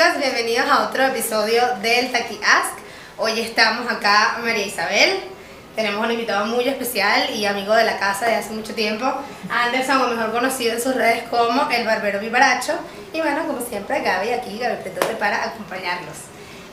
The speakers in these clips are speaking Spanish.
Bienvenidos a otro episodio del Taki Ask. Hoy estamos acá María Isabel. Tenemos un invitado muy especial y amigo de la casa de hace mucho tiempo, Anderson, o mejor conocido en sus redes como el Barbero Vivaracho. Y bueno, como siempre, Gaby aquí, Gaby Pretote, para acompañarnos.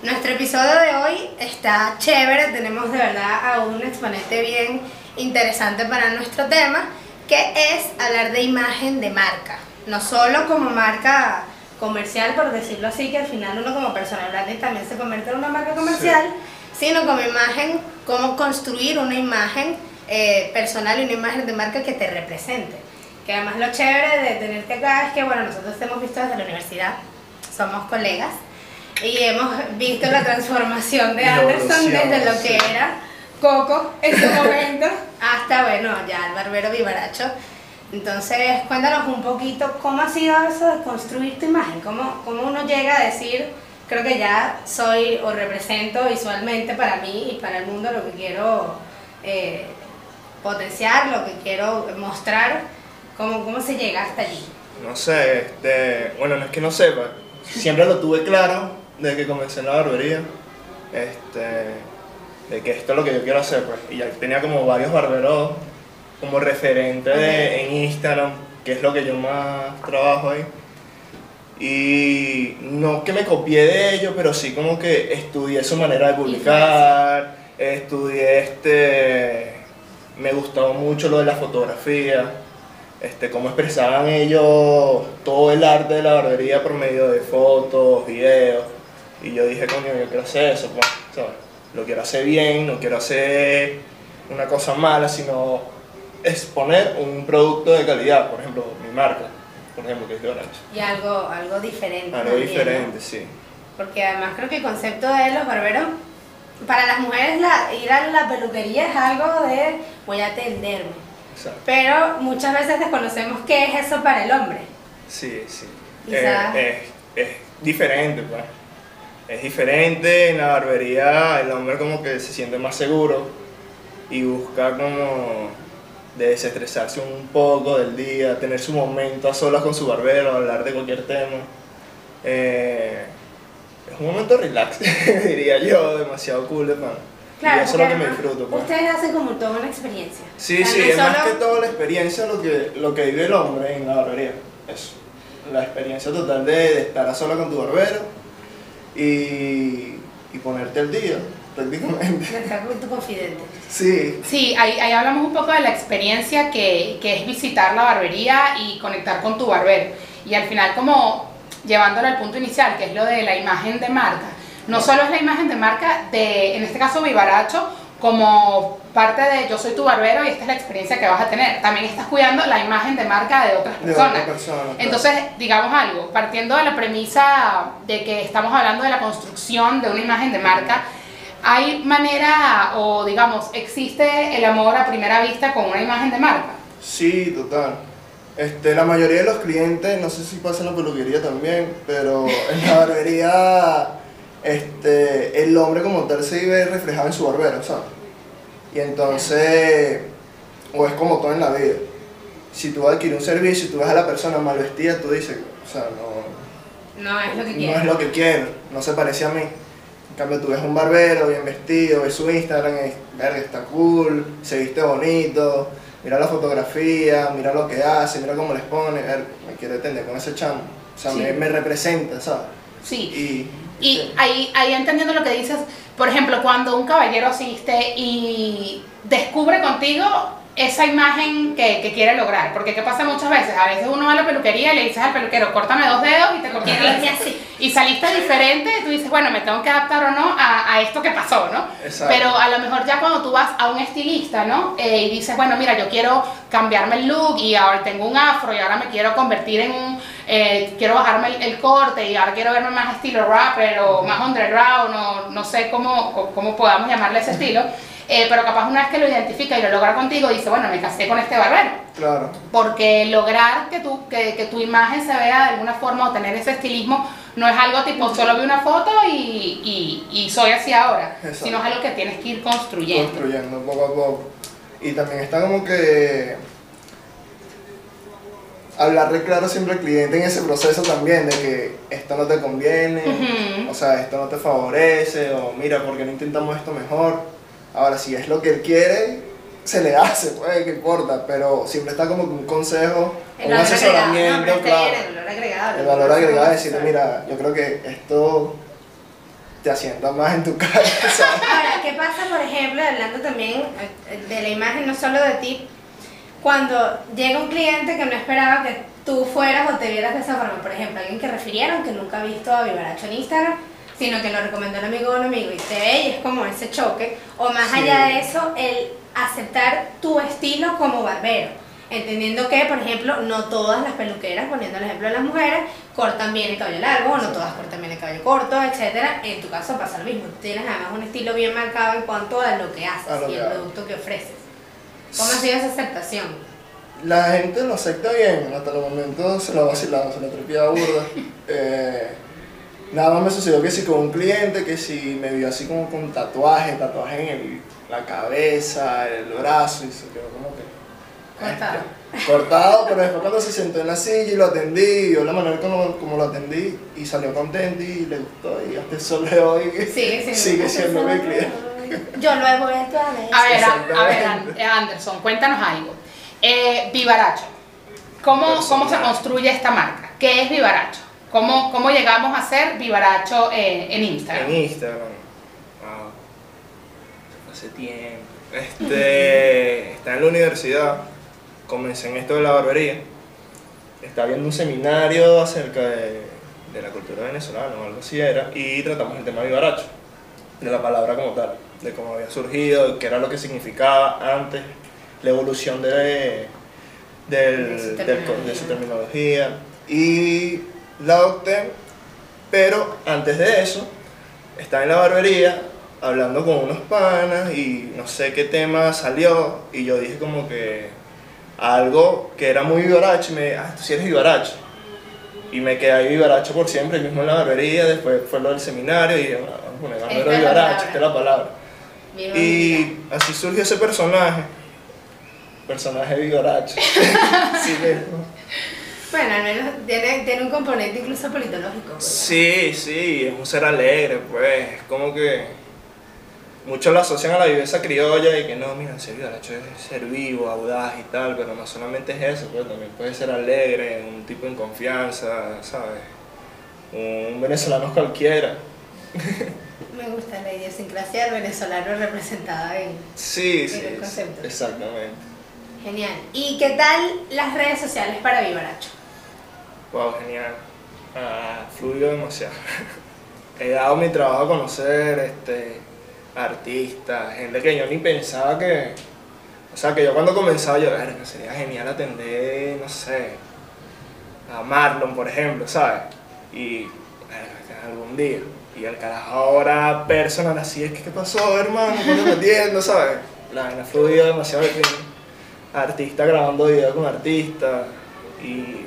Nuestro episodio de hoy está chévere, tenemos de verdad a un exponente bien interesante para nuestro tema, que es hablar de imagen de marca. No solo como marca comercial, por decirlo así, que al final uno como personal branding también se convierte en una marca comercial, sino como imagen, cómo construir una imagen eh, personal y una imagen de marca que te represente. Que además lo chévere de tenerte acá es que, bueno, nosotros te hemos visto desde la universidad, somos colegas, y hemos visto la transformación de Anderson desde lo que sí. era Coco en su momento hasta, bueno, ya el barbero vivaracho. Entonces, cuéntanos un poquito cómo ha sido eso de construir tu imagen, cómo, cómo uno llega a decir, creo que ya soy o represento visualmente para mí y para el mundo lo que quiero eh, potenciar, lo que quiero mostrar, cómo, cómo se llega hasta allí. No sé, este, bueno, no es que no sepa, siempre lo tuve claro desde que comencé en la barbería, este, de que esto es lo que yo quiero hacer, pues, y ya tenía como varios barberos como referente de- en Instagram, que es lo que yo más trabajo ahí. Y no que me copié de ellos, pero sí como que estudié su manera de publicar, estudié este, me gustaba mucho lo de la fotografía, este, cómo expresaban ellos todo el arte de la barbería por medio de fotos, videos. Y yo dije, coño, yo quiero hacer eso, pues, ¿sabes? Lo quiero hacer bien, no quiero hacer una cosa mala, sino exponer un producto de calidad, por ejemplo, mi marca, por ejemplo, que es de Orange. Y algo, algo diferente. Algo también, ¿no? diferente, sí. Porque además creo que el concepto de los barberos, para las mujeres la, ir a la peluquería es algo de voy a atenderme. Exacto. Pero muchas veces desconocemos qué es eso para el hombre. Sí, sí. Quizás- Eh, es, es diferente, pues. Es diferente, en la barbería el hombre como que se siente más seguro y busca como desestresarse un poco del día, tener su momento a solas con su barbero, hablar de cualquier tema. Eh, es un momento relax, diría yo, demasiado cool de pan. y eso es lo que me disfruto. pues. Ustedes hacen como toda una experiencia. Sí, O sea, sí, no es más que todo la experiencia lo que, lo que vive el hombre en la barbería. Eso. La experiencia total de, de estar a sola con tu barbero y, y ponerte al día, prácticamente. de con tu confidente. Sí, Sí, ahí, ahí hablamos un poco de la experiencia que, que es visitar la barbería y conectar con tu barbero. Y al final como llevándolo al punto inicial, que es lo de la imagen de marca. No solo es la imagen de marca de, en este caso, Vivaracho, como parte de yo soy tu barbero y esta es la experiencia que vas a tener. También estás cuidando la imagen de marca de otras de personas. otra persona. claro. Entonces, digamos algo, partiendo de la premisa de que estamos hablando de la construcción de una imagen de marca, ¿hay manera o digamos, existe el amor a primera vista con una imagen de marca? Sí, total. Este, la mayoría de los clientes, no sé si pasa en la peluquería también, pero en la barbería este, el hombre como tal se ve reflejado en su barbero, ¿sabes? Y entonces, o es como todo en la vida. Si tú vas a adquirir un servicio y tú ves a la persona mal vestida, tú dices, o sea, no, No es lo que no quiero. es lo que quiero, no se parece a mí. En cambio, tú ves un barbero bien vestido, ves su Instagram, es, verga, está cool, se viste bonito, mira la fotografía, mira lo que hace, mira cómo les pone, ver, me quiere atender con ese chamo. O sea, Sí. me, me representa, ¿sabes? Sí. Y, Y ahí, ahí entendiendo lo que dices, por ejemplo, cuando un caballero asiste y descubre contigo esa imagen que, que quiere lograr, porque ¿qué pasa muchas veces? A veces uno va a la peluquería y le dices al peluquero, córtame dos dedos y te corta Quiero irme así. y saliste diferente, tú dices, bueno, me tengo que adaptar o no a, a esto que pasó, ¿no? Exacto. Pero a lo mejor ya cuando tú vas a un estilista, ¿no? Eh, y dices, bueno, mira, yo quiero cambiarme el look y ahora tengo un afro y ahora me quiero convertir en un, eh, quiero bajarme el, el corte y ahora quiero verme más estilo rapper o más underground o no sé cómo, cómo- cómo podamos llamarle ese estilo. Eh, pero capaz una vez que lo identifica y lo logra contigo, dice, bueno, me casé con este barbero claro, porque lograr que tu, que, que tu imagen se vea de alguna forma o tener ese estilismo no es algo tipo solo vi una foto y, y, y soy así ahora, Exacto. sino es algo que tienes que ir construyendo. construyendo poco a poco. Y también está como que hablarle claro siempre al cliente en ese proceso también, de que esto no te conviene, o sea, esto no te favorece, o mira, ¿por qué no intentamos esto mejor? Ahora, si es lo que él quiere, se le hace, pues, ¿qué importa? Pero siempre está como que un consejo, El un valor agregado, no, asesoramiento, está claro. el valor agregado. El valor agregado es decirle, mira, yo creo que esto te asienta más en tu cara, ¿sabes? Ahora, ¿qué pasa, por ejemplo, hablando también eh, de la imagen, no solo de ti, cuando llega un cliente que no esperaba que tú fueras o te vieras de esa forma? Por ejemplo, alguien que refirieron que nunca ha visto a Vivaracho en Instagram, sino que lo recomendó un amigo un amigo y te ve y es como ese choque. O más Sí. allá de eso, el aceptar tu estilo como barbero. Entendiendo que, por ejemplo, no todas las peluqueras, poniendo el ejemplo de las mujeres, cortan bien el cabello largo, o no Sí. todas cortan bien el cabello corto, etcétera. En tu caso pasa lo mismo. Tienes además un estilo bien marcado en cuanto a lo que haces lo y que el hago. producto que ofreces. ¿Cómo ha sido esa aceptación? La gente lo acepta bien, hasta el momento se lo ha vacilado, se lo ha trepiado burda. Eh, nada más me sucedió que si con un cliente, que si me vio así como con tatuaje, tatuaje en el- la cabeza, el brazo, y se quedó como que... Cortado. Cortado, pero después cuando se sentó en la silla y lo atendí, yo la manera como, como lo atendí, y salió contento y le gustó, y hasta el sol de hoy Sigue siendo, sigue siendo mi cliente. Yo lo he vuelto a ver. A ver, a, ver. An- Anderson, cuéntanos algo. Eh, Vivaracho, ¿cómo, ¿cómo se construye esta marca? ¿Qué es Vivaracho? ¿Cómo, cómo llegamos a ser Vivaracho eh, en Instagram? En Instagram. Wow. Hace tiempo. Este, está en la universidad. Comencé en esto de la barbería. Estaba viendo un seminario acerca de, de la cultura venezolana o algo así era. Y tratamos el tema de vivaracho. De la palabra como tal. De cómo había surgido, de qué era lo que significaba antes. La evolución de, del- De su del de su terminología. Y la adopté pero antes de eso, estaba en la barbería hablando con unos panas y no sé qué tema salió y yo dije como que algo que era muy vivaracho y me ah, tú sí eres vivaracho. Y me quedé ahí vivaracho por siempre, mismo en la barbería, después fue lo del seminario y dije, "Ah, vamos a poner Esta barbero es la vivaracho, palabra. esta es la palabra. Viva mi vida. Y así surgió ese personaje, personaje vivaracho. sí. Bueno, al menos tiene, tiene un componente incluso politológico. pues. Sí, sí, es un ser alegre, pues, es como que muchos lo asocian a la viveza criolla y que no, mira, ser vivaracho es ser vivo, audaz y tal, pero no solamente es eso, pues también puede ser alegre, un tipo en confianza, ¿sabes? Un venezolano cualquiera. Me gusta la idiosincrasia del venezolano representada en... Sí, En sí, el sí, concepto. exactamente. Genial. ¿Y qué tal las redes sociales para Vivaracho? Wow, genial. Ah, fluido demasiado. He dado mi trabajo a conocer este, artistas, gente que yo ni pensaba que. O sea, que yo cuando comenzaba yo, "Verga, sería genial atender, no sé, a Marlon, por ejemplo, ¿sabes? Y algún día. Y el carajo ahora personal así, es que, ¿qué pasó, hermano? ¿Qué estás metiendo, sabes? La vaina fluido demasiado. de que Artista grabando videos con artistas y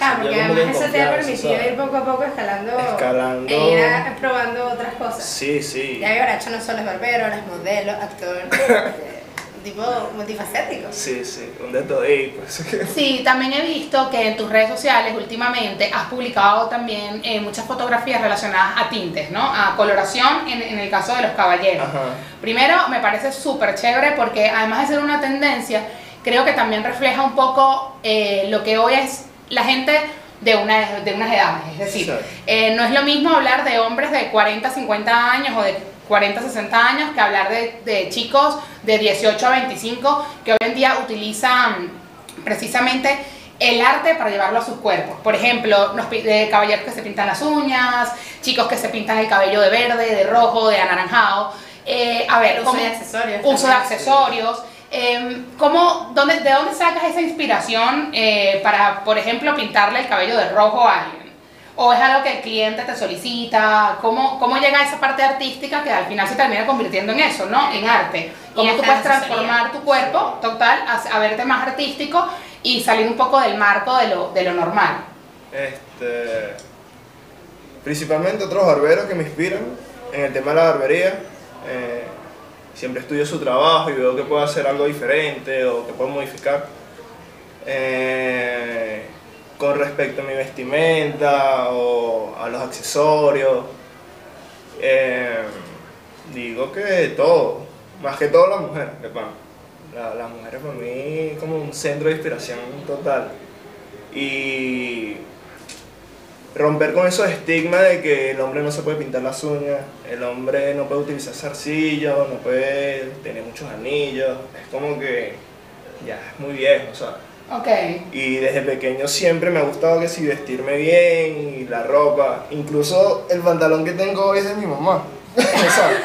Ah, porque además eso te ha permitido ¿sabes? ir poco a poco escalando, Escalando. e ir a- probando otras cosas. Sí, sí. Ya Vivaracho no solo es barbero, ahora es modelo, actor, eh, un tipo multifacético. Sí, sí, un de todo ahí, pues. Sí, también he visto que en tus redes sociales últimamente has publicado también eh, muchas fotografías relacionadas a tintes, ¿no? A coloración en, en el caso de los caballeros. Ajá. Primero, me parece súper chévere porque además de ser una tendencia, creo que también refleja un poco eh, lo que hoy es la gente de, una, de unas edades. Es decir, eh, no es lo mismo hablar de hombres de 40, 50 años o de 40, 60 años que hablar de, de chicos de 18 a 25 que hoy en día utilizan precisamente el arte para llevarlo a sus cuerpos. Por ejemplo, los de caballeros que se pintan las uñas, chicos que se pintan el cabello de verde, de rojo, de anaranjado. Eh, a ver, Uso ¿cómo- de accesorios Uso de accesorios. Eh, ¿cómo, dónde, ¿De dónde sacas esa inspiración eh, para, por ejemplo, pintarle el cabello de rojo a alguien? ¿O es algo que el cliente te solicita? ¿Cómo, ¿Cómo llega esa parte artística que al final se termina convirtiendo en eso, ¿no? En arte. ¿Cómo tú puedes transformar tu cuerpo total a, a verte más artístico y salir un poco del marco de lo, de lo normal? Este. Principalmente otros barberos que me inspiran en el tema de la barbería. eh, siempre estudio su trabajo y veo que puedo hacer algo diferente o que puedo modificar. Eh, con respecto a mi vestimenta o a los accesorios. Eh, digo que todo, más que todo la mujer, de pan. La, las mujeres para mí como un centro de inspiración total. Y romper con esos estigmas de que el hombre no se puede pintar las uñas, el hombre no puede utilizar zarcillo, no puede tener muchos anillos, es como que ya es muy viejo, ¿sabes? Ok. Y desde pequeño siempre me ha gustado que si vestirme bien y la ropa, incluso el pantalón que tengo hoy es de mi mamá, ¿sabes?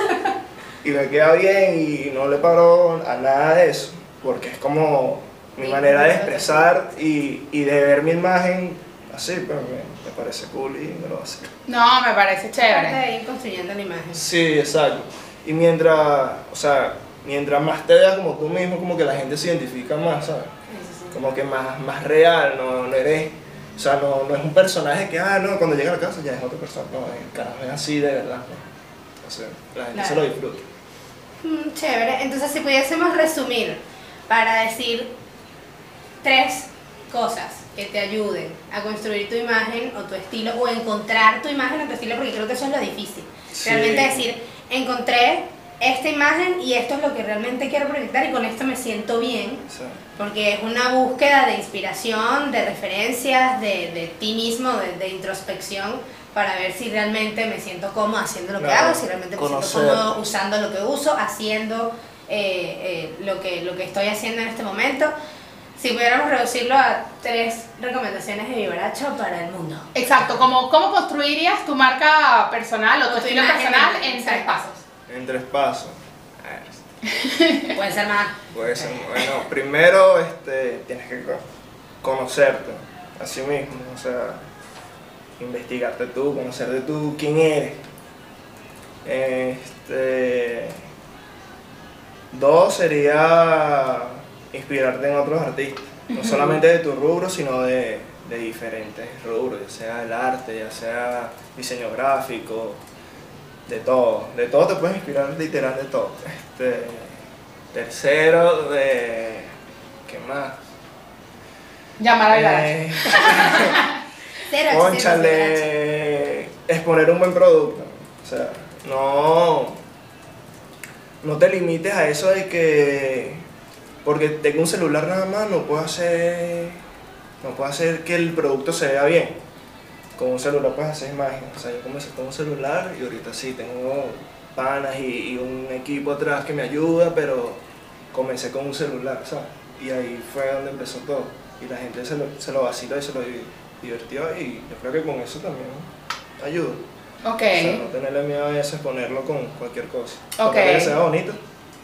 Y me queda bien y no le paro a nada de eso, porque es como mi manera de expresar y, y de ver mi imagen así, pues me, me parece cool y me lo hace. No, me parece Parte chévere. de ir construyendo la imagen. Sí, exacto. Y mientras, o sea, mientras más te veas como tú mismo, como que la gente se identifica más, ¿sabes? Sí. Como que más, más real, no, no eres, o sea, no, no es un personaje que, ah, no, cuando llega a la casa ya es otra persona, no, el carajo es así de verdad. ¿no? Entonces, la gente se lo disfruta. Mm, chévere. Entonces, si pudiésemos resumir para decir tres cosas que te ayuden a construir tu imagen o tu estilo o encontrar tu imagen o tu estilo, porque creo que eso es lo difícil. Sí. Realmente decir, encontré esta imagen y esto es lo que realmente quiero proyectar y con esto me siento bien. Sea, Porque es una búsqueda de inspiración, de referencias, de, de ti mismo, de, de introspección, para ver si realmente me siento cómodo haciendo lo que Claro, hago, si realmente me siento conocerte. cómodo usando lo que uso, haciendo eh, eh, lo, que, lo que estoy haciendo en este momento. Si pudiéramos reducirlo a tres recomendaciones de Vibaracho para el mundo. Exacto, como cómo construirías tu marca personal o tu estilo personal en exacto. tres pasos. en tres pasos. Ah, Puede ser más. Puede ser, bueno, primero este, tienes que co- conocerte a sí mismo, o sea, investigarte tú, conocerte tú, quién eres. Este, dos sería inspirarte en otros artistas, no solamente de tu rubro, sino de, de diferentes rubros, ya sea el arte, ya sea diseño gráfico, de todo, de todo te puedes inspirar literal de todo. Este, tercero, de ¿qué más? Llamar a Vibaracho. Eh. Conchale, exponer un buen producto. O sea, no, no te limites a eso de que porque tengo un celular nada más no puedo hacer no puedo hacer que el producto se vea bien. Con un celular puedes hacer imagen. O sea, yo comencé con un celular y ahorita sí tengo panas y, y un equipo atrás que me ayuda, pero comencé con un celular, ¿sabes? Y ahí fue donde empezó todo. Y la gente se lo, se lo vaciló y se lo di- divirtió y yo creo que con eso también ayuda. Ok. O sea, no tenerle miedo a eso, exponerlo con cualquier cosa. Ok. Que sea bonito,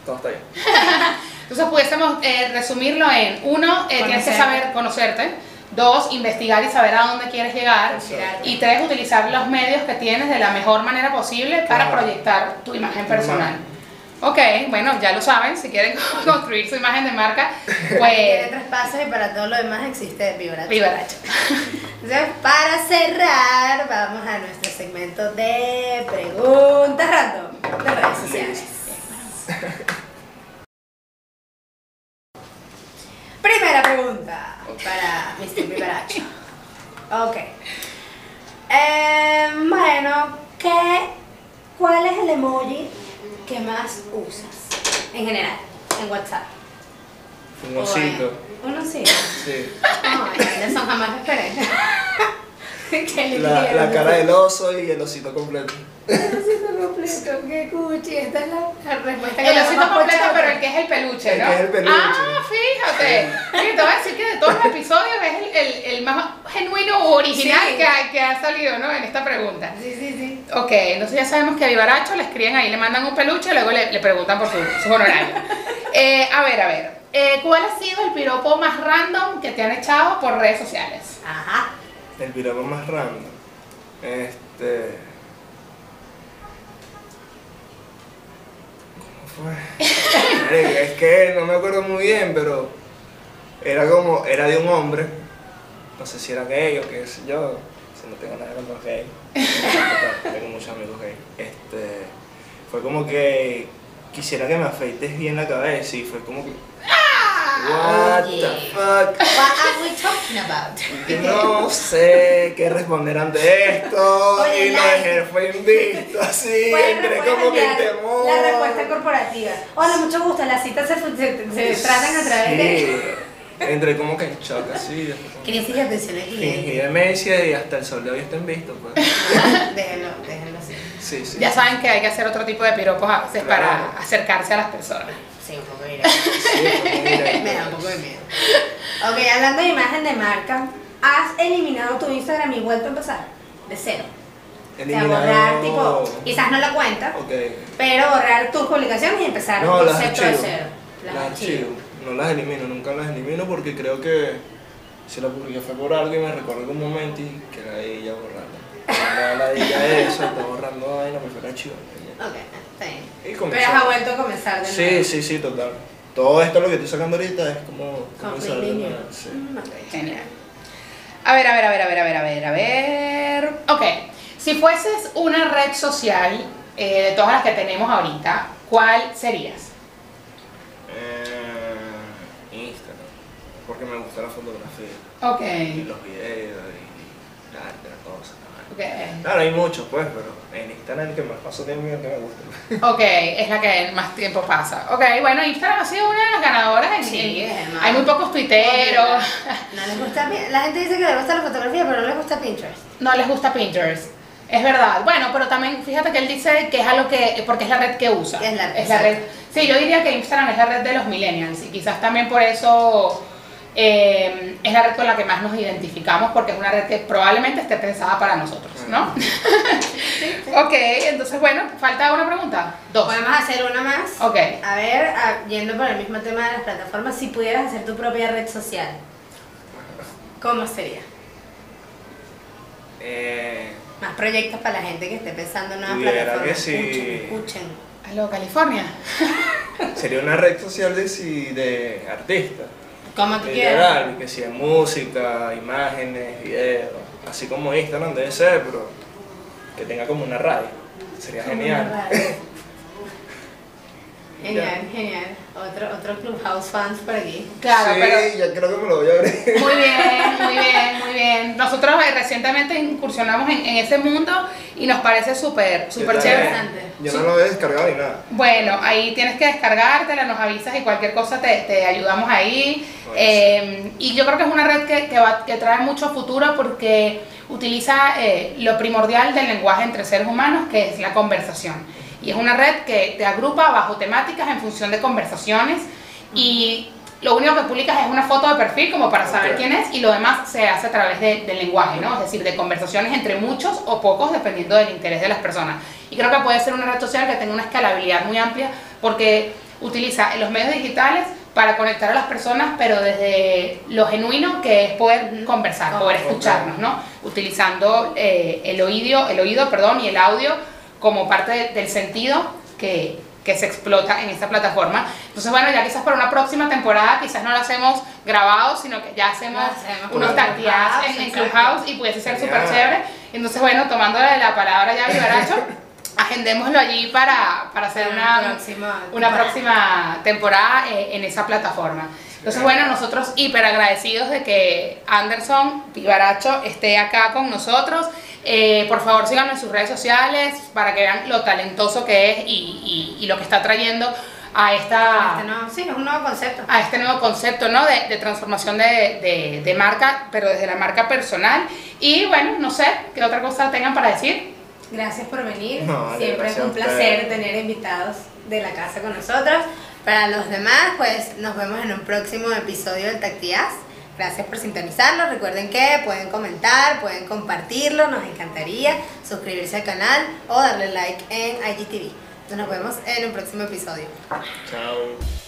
todo está bien. Entonces pudiésemos eh, resumirlo en uno, eh, tienes que saber conocerte. Dos, investigar y saber a dónde quieres llegar. Y tres, utilizar los medios que tienes de la mejor manera posible para Claro. proyectar tu imagen personal. Ok, bueno, ya lo saben, si quieren construir su imagen de marca, Tiene pues tres pasos y para todo lo demás existe Vibaracho. Vibaracho. Entonces, para cerrar, vamos a nuestro segmento de preguntas random de redes sociales. Primera pregunta para Mr. Vibaracho. Ok. Eh, bueno, ¿qué, ¿cuál es el emoji que más usas en general en WhatsApp? Un osito. Un osito. Sí. Ay, Anderson, jamás lo esperé. La, la cara del oso y el osito completo. El osito completo, qué cuchi. Esta es la, la respuesta que El le osito completo, pero el que es el peluche, El ¿no? que es el peluche. Ah, fíjate. Sí, te voy a decir que de todos los episodios es el, el, el más genuino original Sí. que, ha, que ha salido, ¿no? En esta pregunta. Sí, sí, sí. Ok, entonces ya sabemos que a Vivaracho le escriben ahí, le mandan un peluche y luego le, le preguntan por su, su honorario. Eh, a ver, a ver. eh, ¿Cuál ha sido el piropo más random que te han echado por redes sociales? Ajá. El piropo más random. Este. ¿Cómo fue? Es que no me acuerdo muy bien, pero era como, era de un hombre. No sé si era gay o qué sé yo. Si no tengo nada con los gays. tengo muchos amigos gay. Este. Fue como que quisiera que me afeites bien la cabeza y fue como que. What Oye. the fuck? Talking about? No sé qué responder ante esto Oye, y lo la- dejé fue invisto así, entré como que en temor. La respuesta corporativa. Hola, mucho gusto. Las citas se, se, se tratan a través de Sí, entré como que en shock así, después como crisis de atención al fingí demencia y hasta el sol de hoy está en visto, pues. Déjenlo, déjenlo así. Sí, sí. Ya saben que hay que hacer otro tipo de piropos a veces Claro. para acercarse a las personas. Sí, un poco de Sí, mira, Me da un poco de miedo. Ok, hablando de imagen de marca, ¿has eliminado tu Instagram y vuelto a empezar? De cero. O sea, eliminado- borrar, tipo, quizás no la cuenta, Ok. pero borrar tus publicaciones y empezar No, un las concepto de archivo. cero. Las archivo. No las elimino, nunca las elimino porque creo que si la publiqué fue por algo y me recuerdo algún momento y que la ella borrarla. La ella eso, está borrando vaina, prefiero archivar. Ok, está bien. Pero has vuelto a comenzar de Sí, nuevo. sí, sí, total. Todo esto lo que estoy sacando ahorita es como Completely nuevo. new. Sí. Mm. Genial. A ver, a ver, a ver, a ver, a ver, a ver, a ver. Ok, si fueses una red social eh, de todas las que tenemos ahorita, ¿cuál serías? Eh, Instagram, porque me gusta la fotografía Ok, y los videos y el arte, las Claro, hay muchos pues, pero en Instagram el que más paso tiempo y el que me gusta. Ok, es la que más tiempo pasa. Ok, bueno, Instagram ha sido una de las ganadoras. En, Sí, en- es hay muy pocos tuiteros, No les gusta La gente dice que les gusta la fotografía, pero no les gusta Pinterest. no les gusta Pinterest. Es verdad. Bueno, pero también fíjate que él dice que es algo que, porque es la red que usa. Es la- es la red. Sí, yo diría que Instagram es la red de los millennials y quizás también por eso eh, es la red con la que más nos identificamos porque es una red que probablemente esté pensada para nosotros, ¿no? ok, entonces bueno, falta una pregunta. Dos. Podemos hacer una más. Ok. A ver, a- yendo por el mismo tema de las plataformas, si pudieras hacer tu propia red social, ¿cómo sería? Eh, Más proyectos para la gente que esté pensando en nuevas plataformas. que sí. Escuchen, escuchen. Aló, California. sería una red social de, si- de artistas. Como tú quieras. Que si de música, imágenes, videos, así como Instagram debe ser, pero que tenga como una radio. Sería Como genial. una radio. Genial, genial. Otro, otro Clubhouse fans por aquí. Claro, sí, pero ya creo que me lo voy a abrir. Muy bien, muy bien, muy bien. Nosotros eh, recientemente incursionamos en, en ese mundo y nos parece súper, súper chévere. interesante. Yo no lo he descargado ni nada. Bueno, ahí tienes que descargártela, nos avisas y cualquier cosa te, te ayudamos ahí. Pues. Eh, y yo creo que es una red que, que, va- que trae mucho futuro porque utiliza eh, lo primordial del lenguaje entre seres humanos, que es la conversación. Y es una red que te agrupa bajo temáticas en función de conversaciones y lo único que publicas es una foto de perfil como para saber Ok. quién es y lo demás se hace a través de- del lenguaje, ¿no? Es decir, de conversaciones entre muchos o pocos dependiendo del interés de las personas. Y creo que puede ser una red social que tenga una escalabilidad muy amplia porque utiliza los medios digitales para conectar a las personas, pero desde lo genuino que es poder conversar, poder escucharnos, ¿no? Utilizando eh, el oído, el oído, perdón, y el audio como parte de- del sentido que, que se explota en esta plataforma. Entonces, bueno, ya quizás para una próxima temporada, quizás no lo hacemos grabado, sino que ya hacemos hacemos unos Clubhouse, en, en. Clubhouse y pudiese ser súper chévere. Entonces, bueno, tomándole la palabra ya a Vivaracho, agendémoslo allí para, para hacer una, próxima una temporada. próxima temporada eh, en esa plataforma. Entonces, bueno, nosotros hiper agradecidos de que Anderson Vivaracho esté acá con nosotros. Eh, por favor, síganlo en sus redes sociales para que vean lo talentoso que es y, y- y lo que está trayendo a esta Este no, sí, es un nuevo concepto. a este nuevo concepto ¿no? de, de transformación de, de- de marca, pero desde la marca personal. Y bueno, no sé, ¿qué otra cosa tengan para decir? Gracias por venir. No, Siempre es un placer tener invitados de la casa con nosotros. Para los demás, pues nos vemos en un próximo episodio del Tactias. Gracias por sintonizarnos. Recuerden que pueden comentar, pueden compartirlo, nos encantaría suscribirse al canal o darle like en IGTV. Nos vemos en un próximo episodio. Chao.